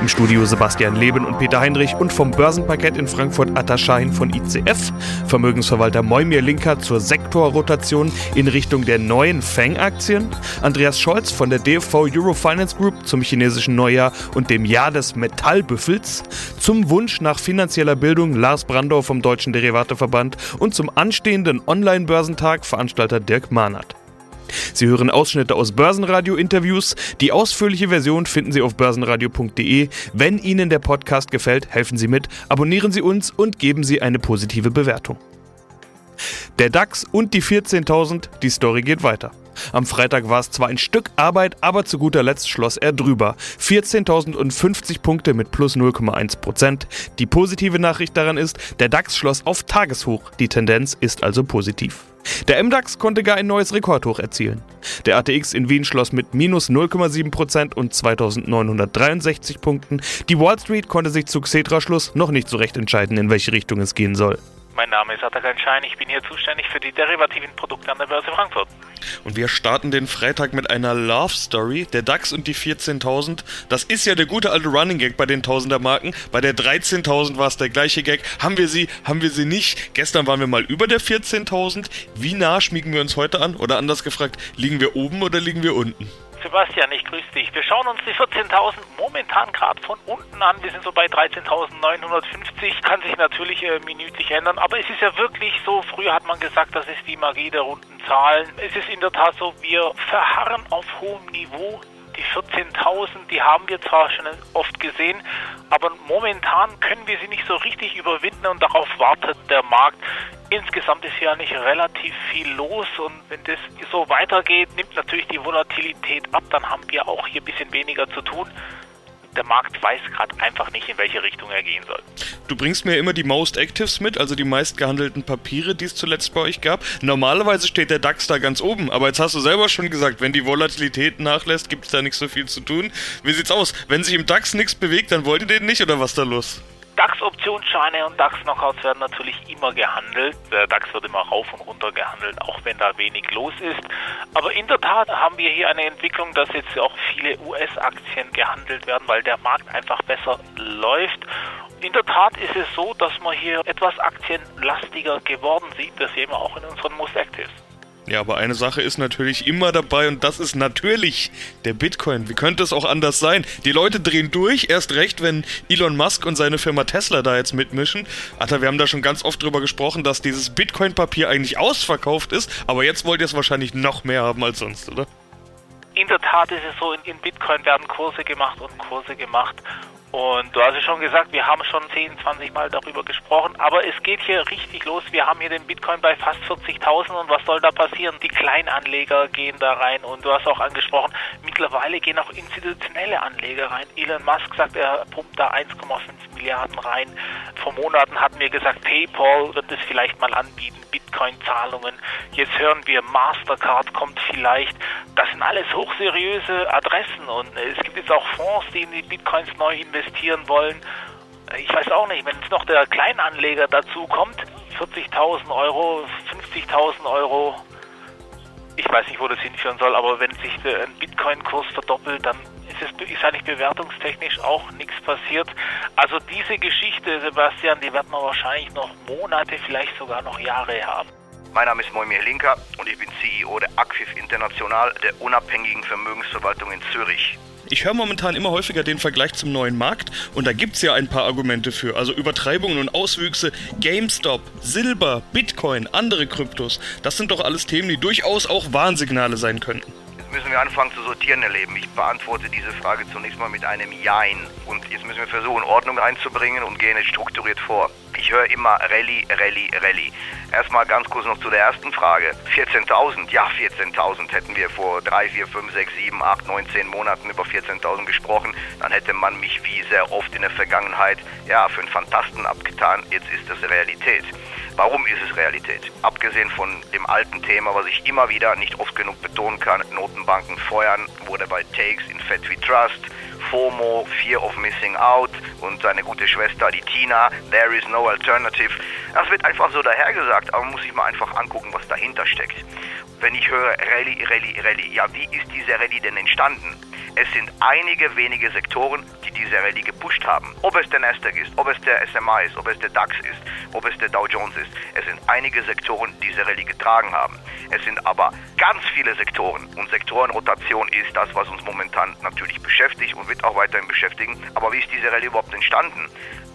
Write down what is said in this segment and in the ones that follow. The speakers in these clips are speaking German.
Im Studio Sebastian Leben und Peter Heinrich und vom Börsenparkett in Frankfurt Attaschein von ICF, Vermögensverwalter Moimir Linker zur Sektorrotation in Richtung der neuen Fang-Aktien, Andreas Scholz von der DFV Eurofinance Group zum chinesischen Neujahr und dem Jahr des Metallbüffels, zum Wunsch nach finanzieller Bildung Lars Brandau vom Deutschen Derivateverband. Und zum anstehenden Online-Börsentag Veranstalter Dirk Mahnert. Sie hören Ausschnitte aus Börsenradio-Interviews. Die ausführliche Version finden Sie auf börsenradio.de. Wenn Ihnen der Podcast gefällt, helfen Sie mit, abonnieren Sie uns und geben Sie eine positive Bewertung. Der DAX und die 14.000, die Story geht weiter. Am Freitag war es zwar ein Stück Arbeit, aber zu guter Letzt schloss er drüber. 14.050 Punkte mit plus 0,1 Prozent. Die positive Nachricht daran ist, der DAX schloss auf Tageshoch. Die Tendenz ist also positiv. Der MDAX konnte gar ein neues Rekordhoch erzielen. Der ATX in Wien schloss mit minus 0,7% und 2963 Punkten. Die Wall Street konnte sich zu Xetra-Schluss noch nicht so recht entscheiden, in welche Richtung es gehen soll. Mein Name ist Atakan Schein, ich bin hier zuständig für die derivativen Produkte an der Börse Frankfurt. Und wir starten den Freitag mit einer Love Story. Der DAX und die 14.000. Das ist ja der gute alte Running Gag bei den Tausender-Marken. Bei der 13.000 war es der gleiche Gag. Haben wir sie, haben wir sie nicht? Gestern waren wir mal über der 14.000. Wie nah schmiegen wir uns heute an? Oder anders gefragt, liegen wir oben oder liegen wir unten? Sebastian, ich grüße dich. Wir schauen uns die 14.000 momentan gerade von unten an. Wir sind so bei 13.950. Kann sich natürlich äh, minütlich ändern, aber es ist ja wirklich so, früher hat man gesagt, das ist die Magie der runden Zahlen. Es ist in der Tat so, wir verharren auf hohem Niveau. Die 14.000, die haben wir zwar schon oft gesehen, aber momentan können wir sie nicht so richtig überwinden und darauf wartet der Markt. Insgesamt ist ja nicht relativ viel los und wenn das so weitergeht, nimmt natürlich die Volatilität ab, dann haben wir auch hier ein bisschen weniger zu tun. Der Markt weiß gerade einfach nicht, in welche Richtung er gehen soll. Du bringst mir immer die Most Actives mit, also die meistgehandelten Papiere, die es zuletzt bei euch gab. Normalerweise steht der DAX da ganz oben, aber jetzt hast du selber schon gesagt, wenn die Volatilität nachlässt, gibt es da nicht so viel zu tun. Wie sieht's aus? Wenn sich im DAX nichts bewegt, dann wollt ihr den nicht oder was da los? DAX-Optionsscheine und DAX-Knockouts werden natürlich immer gehandelt. Der DAX wird immer rauf und runter gehandelt, auch wenn da wenig los ist. Aber in der Tat haben wir hier eine Entwicklung, dass jetzt auch viele US-Aktien gehandelt werden, weil der Markt einfach besser läuft. In der Tat ist es so, dass man hier etwas aktienlastiger geworden sieht. Das sehen wir auch in unseren Most Actives. Ja, aber eine Sache ist natürlich immer dabei und das ist natürlich der Bitcoin. Wie könnte es auch anders sein? Die Leute drehen durch, erst recht, wenn Elon Musk und seine Firma Tesla da jetzt mitmischen. Alter, wir haben da schon ganz oft drüber gesprochen, dass dieses Bitcoin-Papier eigentlich ausverkauft ist, aber jetzt wollt ihr es wahrscheinlich noch mehr haben als sonst, oder? In der Tat ist es so, in Bitcoin werden Kurse gemacht und Kurse gemacht und du hast ja schon gesagt, wir haben schon 10, 20 Mal darüber gesprochen, aber es geht hier richtig los. Wir haben hier den Bitcoin bei fast 40.000 und was soll da passieren? Die Kleinanleger gehen da rein und du hast auch angesprochen, mittlerweile gehen auch institutionelle Anleger rein. Elon Musk sagt, er pumpt da 1,5 Milliarden rein. Vor Monaten hatten wir gesagt, PayPal wird es vielleicht mal anbieten, Bitcoin-Zahlungen. Jetzt hören wir, Mastercard kommt vielleicht. Das sind alles hochseriöse Adressen und es gibt jetzt auch Fonds, die in die Bitcoins neu investieren wollen. Ich weiß auch nicht, wenn jetzt noch der Kleinanleger dazu kommt, 40.000 Euro, 50.000 Euro, ich weiß nicht, wo das hinführen soll, aber wenn sich der Bitcoin-Kurs verdoppelt, dann ist es ist eigentlich bewertungstechnisch auch nichts passiert. Also diese Geschichte, Sebastian, die wird man wahrscheinlich noch Monate, vielleicht sogar noch Jahre haben. Mein Name ist Moimir Linker und ich bin CEO der Acquif International, der unabhängigen Vermögensverwaltung in Zürich. Ich höre momentan immer häufiger den Vergleich zum neuen Markt und da gibt es ja ein paar Argumente für. Also Übertreibungen und Auswüchse, GameStop, Silber, Bitcoin, andere Kryptos. Das sind doch alles Themen, die durchaus auch Warnsignale sein könnten müssen wir anfangen zu sortieren, Herr Leben. Ich beantworte diese Frage zunächst mal mit einem Jein. Und jetzt müssen wir versuchen, Ordnung einzubringen und gehen jetzt strukturiert vor. Ich höre immer Rallye, Rallye, Rallye. Erstmal ganz kurz noch zu der ersten Frage. 14.000, ja 14.000 hätten wir vor 3, 4, 5, 6, 7, 8, 9, 10 Monaten über 14.000 gesprochen, dann hätte man mich wie sehr oft in der Vergangenheit ja für einen Fantasten abgetan. Jetzt ist das Realität. Warum ist es Realität? Abgesehen von dem alten Thema, was ich immer wieder nicht oft genug betonen kann, Notenbanken feuern, wurde bei Takes in Fed We Trust, FOMO, Fear of Missing Out und seine gute Schwester, die Tina, There is no alternative. Das wird einfach so dahergesagt, aber man muss sich mal einfach angucken, was dahinter steckt. Wenn ich höre Rallye, Rallye, Rallye, ja, wie ist diese Rallye denn entstanden? Es sind einige wenige Sektoren, die diese Rallye gepusht haben. Ob es der Nasdaq ist, ob es der SMA ist, ob es der DAX ist, ob es der Dow Jones ist. Es sind einige Sektoren, die diese Rallye getragen haben. Es sind aber ganz viele Sektoren und Sektorenrotation ist das, was uns momentan natürlich beschäftigt und wird auch weiterhin beschäftigen. Aber wie ist diese Rallye überhaupt entstanden?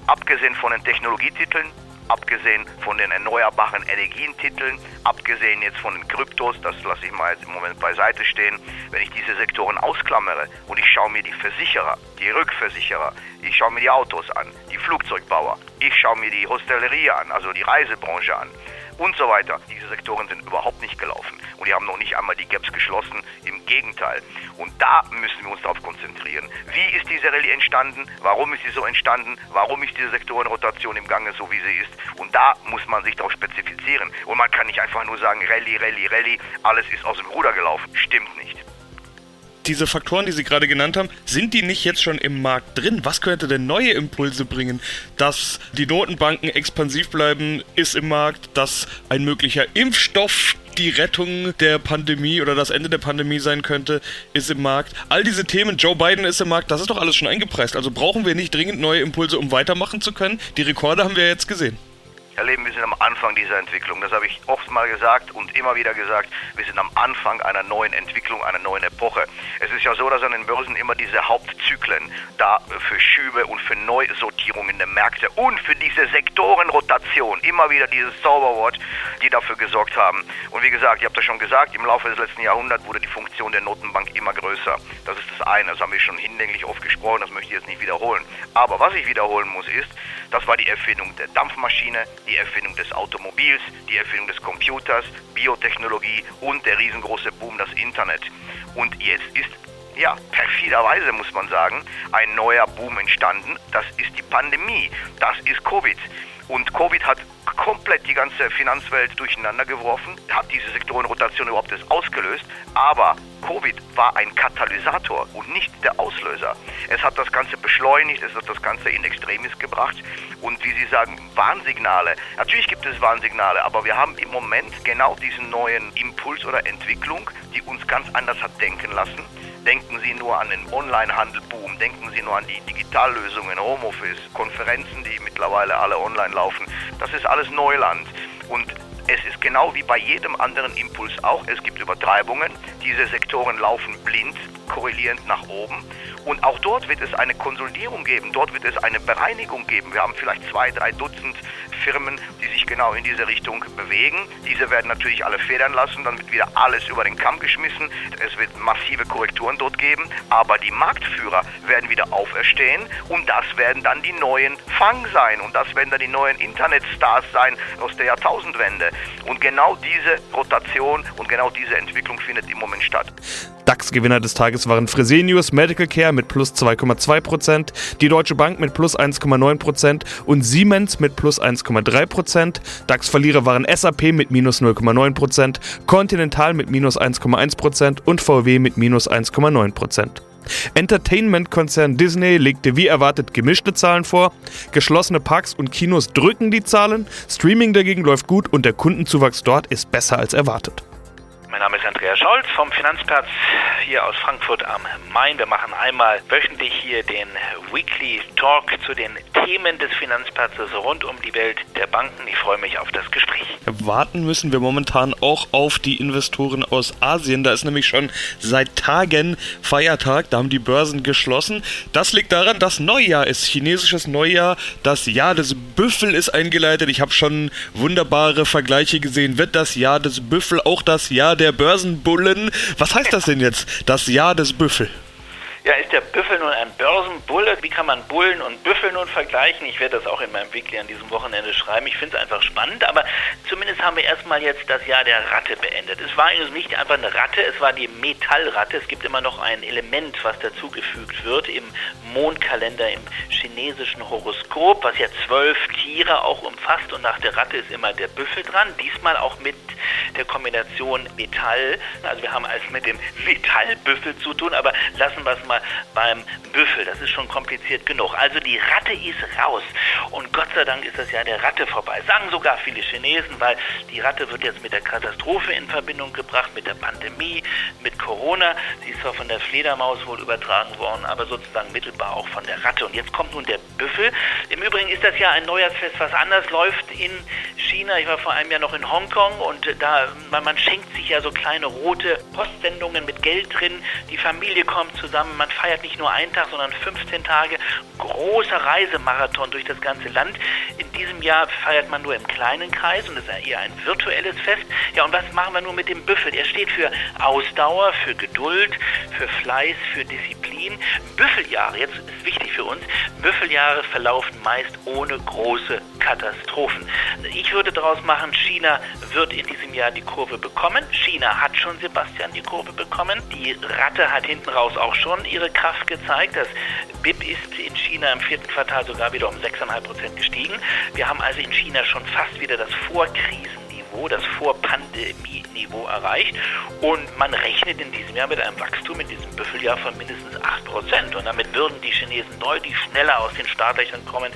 Abgesehen von den Technologietiteln, abgesehen von den erneuerbaren Energientiteln, abgesehen jetzt von den Kryptos, das lasse ich mal jetzt im Moment beiseite stehen, wenn ich diese Sektoren ausklammere und ich schaue mir die Versicherer, die Rückversicherer, ich schaue mir die Autos an, die Flugzeugbauer, ich schaue mir die Hostellerie an, also die Reisebranche an, und so weiter. Diese Sektoren sind überhaupt nicht gelaufen und die haben noch nicht einmal die Gaps geschlossen, im Gegenteil. Und da müssen wir uns darauf konzentrieren. Wie ist diese Rallye entstanden? Warum ist sie so entstanden? Warum ist diese Sektorenrotation im Gange so, wie sie ist? Und da muss man sich darauf spezifizieren. Und man kann nicht einfach nur sagen, Rallye, Rallye, Rallye, alles ist aus dem Ruder gelaufen. Stimmt nicht diese Faktoren, die Sie gerade genannt haben, sind die nicht jetzt schon im Markt drin? Was könnte denn neue Impulse bringen? Dass die Notenbanken expansiv bleiben, ist im Markt, dass ein möglicher Impfstoff die Rettung der Pandemie oder das Ende der Pandemie sein könnte, ist im Markt. All diese Themen, Joe Biden ist im Markt, das ist doch alles schon eingepreist. Also brauchen wir nicht dringend neue Impulse, um weitermachen zu können. Die Rekorde haben wir jetzt gesehen erleben, wir sind am Anfang dieser Entwicklung. Das habe ich oft mal gesagt und immer wieder gesagt. Wir sind am Anfang einer neuen Entwicklung, einer neuen Epoche. Es ist ja so, dass an den Börsen immer diese Hauptzyklen da für Schübe und für Neusortierungen der Märkte und für diese Sektorenrotation, immer wieder dieses Zauberwort, die dafür gesorgt haben. Und wie gesagt, ich habe das schon gesagt, im Laufe des letzten Jahrhunderts wurde die Funktion der Notenbank immer größer. Das ist das eine, das haben wir schon hinlänglich oft gesprochen, das möchte ich jetzt nicht wiederholen. Aber was ich wiederholen muss ist, das war die Erfindung der Dampfmaschine, die Erfindung des Automobils, die Erfindung des Computers, Biotechnologie und der riesengroße Boom, das Internet. Und jetzt ist ja, perfiderweise muss man sagen, ein neuer Boom entstanden. Das ist die Pandemie. Das ist Covid. Und Covid hat komplett die ganze Finanzwelt durcheinander geworfen, hat diese Sektorenrotation überhaupt erst ausgelöst. Aber Covid war ein Katalysator und nicht der Auslöser. Es hat das Ganze beschleunigt, es hat das Ganze in Extremis gebracht. Und wie Sie sagen, Warnsignale. Natürlich gibt es Warnsignale, aber wir haben im Moment genau diesen neuen Impuls oder Entwicklung, die uns ganz anders hat denken lassen. Denken Sie nur an den Onlinehandelboom, denken Sie nur an die Digitallösungen, Homeoffice, Konferenzen, die mittlerweile alle online laufen. Das ist alles Neuland. Und es ist genau wie bei jedem anderen Impuls auch, es gibt Übertreibungen. Diese Sektoren laufen blind, korrelierend nach oben. Und auch dort wird es eine Konsolidierung geben, dort wird es eine Bereinigung geben. Wir haben vielleicht zwei, drei Dutzend Firmen, die sich genau in diese Richtung bewegen. Diese werden natürlich alle federn lassen, dann wird wieder alles über den Kamm geschmissen. Es wird massive Korrekturen dort geben, aber die Marktführer werden wieder auferstehen und das werden dann die neuen Fang sein und das werden dann die neuen Internetstars sein aus der Jahrtausendwende. Und genau diese Rotation und genau diese Entwicklung findet im Moment statt. DAX-Gewinner des Tages waren Fresenius Medical Care mit plus 2,2%, die Deutsche Bank mit plus 1,9% und Siemens mit plus 1,3%. DAX-Verlierer waren SAP mit minus 0,9%, Continental mit minus 1,1% und VW mit minus 1,9%. Entertainment-Konzern Disney legte wie erwartet gemischte Zahlen vor. Geschlossene Parks und Kinos drücken die Zahlen. Streaming dagegen läuft gut und der Kundenzuwachs dort ist besser als erwartet. Mein Name ist Andreas Scholz vom Finanzplatz hier aus Frankfurt am Main. Wir machen einmal wöchentlich hier den Weekly Talk zu den Themen des Finanzplatzes rund um die Welt der Banken. Ich freue mich auf das Gespräch. Warten müssen wir momentan auch auf die Investoren aus Asien. Da ist nämlich schon seit Tagen Feiertag. Da haben die Börsen geschlossen. Das liegt daran, dass Neujahr ist. Chinesisches Neujahr. Das Jahr des Büffel ist eingeleitet. Ich habe schon wunderbare Vergleiche gesehen. Wird das Jahr des Büffel auch das Jahr der der Börsenbullen. Was heißt das denn jetzt, das Jahr des Büffel? Ja, ist der Büffel nun ein Börsenbulle? Wie kann man Bullen und Büffel nun vergleichen? Ich werde das auch in meinem Weekly an diesem Wochenende schreiben. Ich finde es einfach spannend, aber zumindest haben wir erstmal jetzt das Jahr der Ratte beendet. Es war eigentlich nicht einfach eine Ratte, es war die Metallratte. Es gibt immer noch ein Element, was dazugefügt wird im Mondkalender, im chinesischen Horoskop, was ja zwölf Tiere auch umfasst und nach der Ratte ist immer der Büffel dran. Diesmal auch mit der Kombination Metall. Also wir haben es mit dem Metallbüffel zu tun, aber lassen wir es mal beim Büffel. Das ist schon kompliziert genug. Also die Ratte ist raus. Und Gott sei Dank ist das ja der Ratte vorbei. Sagen sogar viele Chinesen, weil die Ratte wird jetzt mit der Katastrophe in Verbindung gebracht, mit der Pandemie, mit Corona. Sie ist zwar von der Fledermaus wohl übertragen worden, aber sozusagen mittelbar auch von der Ratte. Und jetzt kommt nun der Büffel. Im Übrigen ist das ja ein Neujahrsfest, was anders läuft in China. Ich war vor einem Jahr noch in Hongkong und da, man schenkt sich ja so kleine rote Postsendungen mit Geld drin. Die Familie kommt zusammen, man feiert nicht nur einen Tag, sondern 15 Tage. Großer Reisemarathon durch das ganze Land. Diesem Jahr feiert man nur im kleinen Kreis und ist eher ein virtuelles Fest. Ja, und was machen wir nur mit dem Büffel? Er steht für Ausdauer, für Geduld, für Fleiß, für Disziplin. Büffeljahre, jetzt ist wichtig für uns, Büffeljahre verlaufen meist ohne große Katastrophen. Ich würde daraus machen, China wird in diesem Jahr die Kurve bekommen. China hat schon, Sebastian, die Kurve bekommen. Die Ratte hat hinten raus auch schon ihre Kraft gezeigt. Das BIP ist in China im vierten Quartal sogar wieder um 6,5 Prozent gestiegen. Wir haben also in China schon fast wieder das Vorkrisen Niveau, das Vor-Pandemie-Niveau erreicht. Und man rechnet in diesem Jahr mit einem Wachstum in diesem Büffeljahr von mindestens 8%. Und damit würden die Chinesen deutlich schneller aus den Startlöchern kommen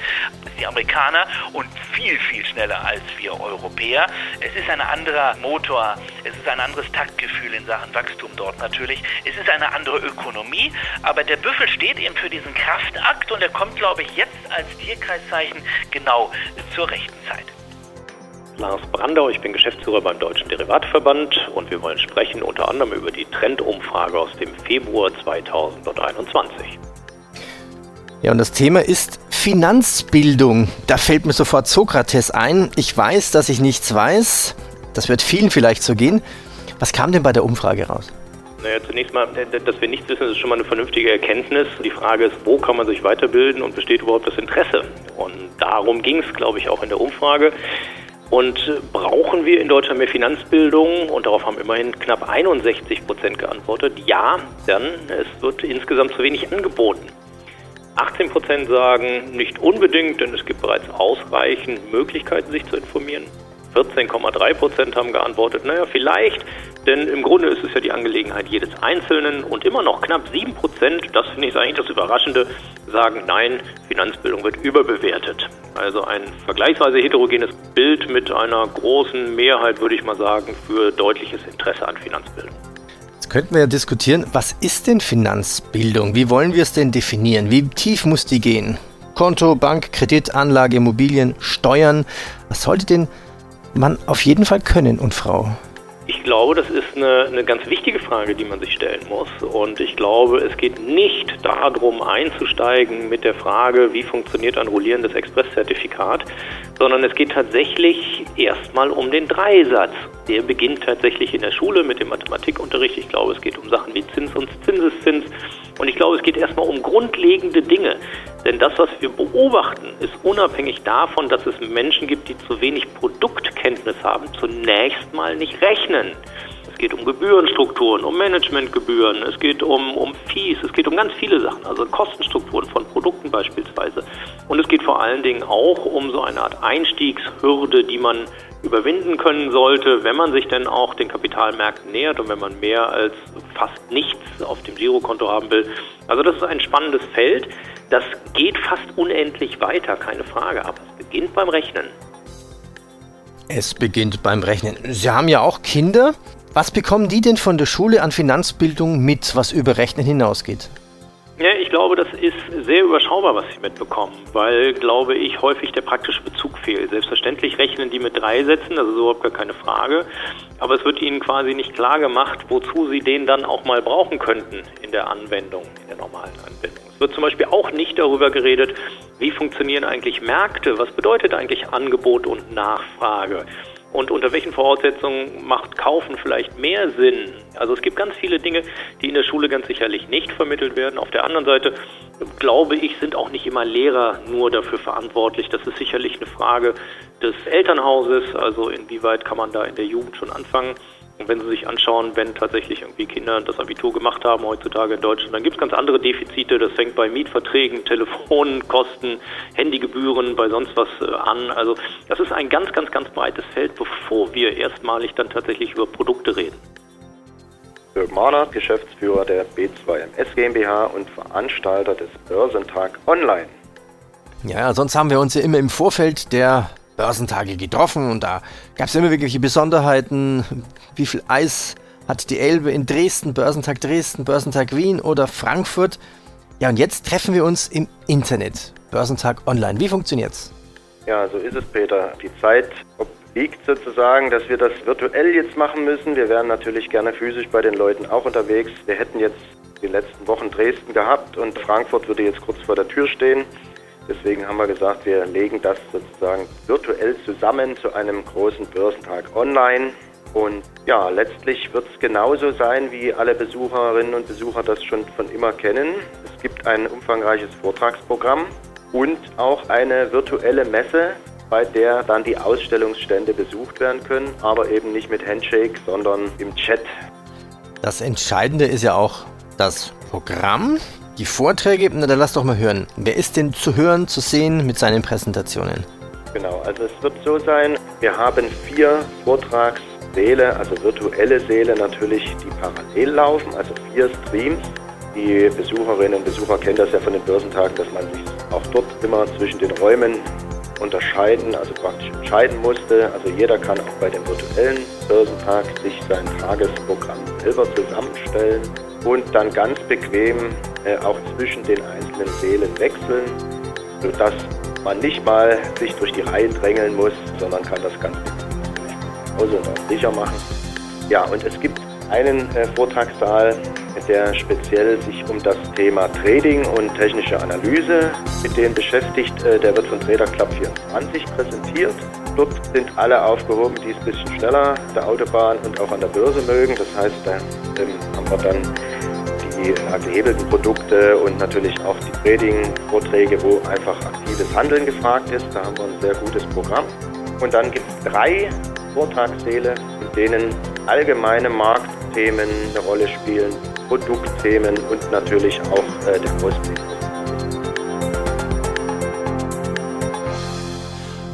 als die Amerikaner und viel, viel schneller als wir Europäer. Es ist ein anderer Motor, es ist ein anderes Taktgefühl in Sachen Wachstum dort natürlich. Es ist eine andere Ökonomie, aber der Büffel steht eben für diesen Kraftakt und er kommt, glaube ich, jetzt als Tierkreiszeichen genau zur rechten Zeit. Lars Brandau, ich bin Geschäftsführer beim Deutschen Derivatverband und wir wollen sprechen unter anderem über die Trendumfrage aus dem Februar 2021. Ja, und das Thema ist Finanzbildung. Da fällt mir sofort Sokrates ein. Ich weiß, dass ich nichts weiß. Das wird vielen vielleicht so gehen. Was kam denn bei der Umfrage raus? Naja, zunächst mal, dass wir nichts wissen, ist schon mal eine vernünftige Erkenntnis. Die Frage ist, wo kann man sich weiterbilden und besteht überhaupt das Interesse? Und darum ging es, glaube ich, auch in der Umfrage. Und brauchen wir in Deutschland mehr Finanzbildung? Und darauf haben immerhin knapp 61 Prozent geantwortet. Ja, denn es wird insgesamt zu wenig angeboten. 18 Prozent sagen nicht unbedingt, denn es gibt bereits ausreichend Möglichkeiten, sich zu informieren. 14,3 Prozent haben geantwortet, naja, vielleicht, denn im Grunde ist es ja die Angelegenheit jedes Einzelnen und immer noch knapp 7 Prozent, das finde ich eigentlich das Überraschende, sagen, nein, Finanzbildung wird überbewertet. Also ein vergleichsweise heterogenes Bild mit einer großen Mehrheit, würde ich mal sagen, für deutliches Interesse an Finanzbildung. Jetzt könnten wir ja diskutieren, was ist denn Finanzbildung? Wie wollen wir es denn definieren? Wie tief muss die gehen? Konto, Bank, Kredit, Anlage, Immobilien, Steuern. Was sollte denn man auf jeden Fall können und Frau? Ich glaube, das ist eine, eine ganz wichtige Frage, die man sich stellen muss. Und ich glaube, es geht nicht darum, einzusteigen mit der Frage, wie funktioniert ein rollierendes Expresszertifikat, sondern es geht tatsächlich erstmal um den Dreisatz. Der beginnt tatsächlich in der Schule mit dem Mathematikunterricht. Ich glaube, es geht um Sachen wie Zins und Zinseszins. Und ich glaube, es geht erstmal um grundlegende Dinge. Denn das, was wir beobachten, ist unabhängig davon, dass es Menschen gibt, die zu wenig Produktkenntnis haben, zunächst mal nicht rechnen. Es geht um Gebührenstrukturen, um Managementgebühren, es geht um, um Fees, es geht um ganz viele Sachen, also Kostenstrukturen von Produkten beispielsweise. Und es geht vor allen Dingen auch um so eine Art Einstiegshürde, die man überwinden können sollte, wenn man sich denn auch den Kapitalmärkten nähert und wenn man mehr als fast nichts auf dem Girokonto haben will. Also das ist ein spannendes Feld. Das geht fast unendlich weiter, keine Frage, aber es beginnt beim Rechnen. Es beginnt beim Rechnen. Sie haben ja auch Kinder. Was bekommen die denn von der Schule an Finanzbildung mit, was über Rechnen hinausgeht? Ja, ich glaube, das ist sehr überschaubar, was sie mitbekommen, weil, glaube ich, häufig der praktische Bezug fehlt. Selbstverständlich rechnen die mit drei Sätzen, das ist überhaupt gar keine Frage, aber es wird ihnen quasi nicht klar gemacht, wozu sie den dann auch mal brauchen könnten in der Anwendung, in der normalen Anwendung. Es wird zum Beispiel auch nicht darüber geredet, wie funktionieren eigentlich Märkte, was bedeutet eigentlich Angebot und Nachfrage. Und unter welchen Voraussetzungen macht Kaufen vielleicht mehr Sinn? Also es gibt ganz viele Dinge, die in der Schule ganz sicherlich nicht vermittelt werden. Auf der anderen Seite glaube ich, sind auch nicht immer Lehrer nur dafür verantwortlich. Das ist sicherlich eine Frage des Elternhauses, also inwieweit kann man da in der Jugend schon anfangen. Und wenn Sie sich anschauen, wenn tatsächlich irgendwie Kinder das Abitur gemacht haben heutzutage in Deutschland, dann gibt es ganz andere Defizite. Das fängt bei Mietverträgen, Telefonkosten, Handygebühren, bei sonst was äh, an. Also das ist ein ganz, ganz, ganz breites Feld, bevor wir erstmalig dann tatsächlich über Produkte reden. Dirk Mahner, Geschäftsführer der B2MS GmbH und Veranstalter des Börsentag Online. Ja, sonst haben wir uns ja immer im Vorfeld der Börsentage getroffen und da gab es immer irgendwelche Besonderheiten. Wie viel Eis hat die Elbe in Dresden, Börsentag Dresden, Börsentag Wien oder Frankfurt? Ja, und jetzt treffen wir uns im Internet. Börsentag online. Wie funktioniert's? Ja, so ist es, Peter. Die Zeit obliegt sozusagen, dass wir das virtuell jetzt machen müssen. Wir wären natürlich gerne physisch bei den Leuten auch unterwegs. Wir hätten jetzt die letzten Wochen Dresden gehabt und Frankfurt würde jetzt kurz vor der Tür stehen. Deswegen haben wir gesagt, wir legen das sozusagen virtuell zusammen zu einem großen Börsentag online. Und ja, letztlich wird es genauso sein, wie alle Besucherinnen und Besucher das schon von immer kennen. Es gibt ein umfangreiches Vortragsprogramm und auch eine virtuelle Messe, bei der dann die Ausstellungsstände besucht werden können, aber eben nicht mit Handshake, sondern im Chat. Das Entscheidende ist ja auch das Programm. Die Vorträge, na dann lass doch mal hören. Wer ist denn zu hören, zu sehen mit seinen Präsentationen? Genau, also es wird so sein, wir haben vier Vortragssäle, also virtuelle Säle natürlich, die parallel laufen, also vier Streams. Die Besucherinnen und Besucher kennen das ja von den Börsentagen, dass man sich auch dort immer zwischen den Räumen unterscheiden, also praktisch entscheiden musste. Also jeder kann auch bei dem virtuellen Börsentag sich sein Tagesprogramm selber zusammenstellen und dann ganz bequem äh, auch zwischen den einzelnen Sälen wechseln, sodass man nicht mal sich durch die Reihen drängeln muss, sondern kann das ganz Hause und auch sicher machen. Ja, und es gibt einen äh, Vortragssaal, der speziell sich um das Thema Trading und technische Analyse mit denen beschäftigt. Äh, der wird von Trader Club 24 präsentiert. Dort sind alle aufgehoben, die es ein bisschen schneller der Autobahn und auch an der Börse mögen. Das heißt, da ähm, haben wir dann die gehebelten Produkte und natürlich auch die Trading-Vorträge, wo einfach aktives Handeln gefragt ist. Da haben wir ein sehr gutes Programm. Und dann gibt es drei Vortragssäle, in denen allgemeine Marktthemen eine Rolle spielen, Produktthemen und natürlich auch äh, der Ausblick.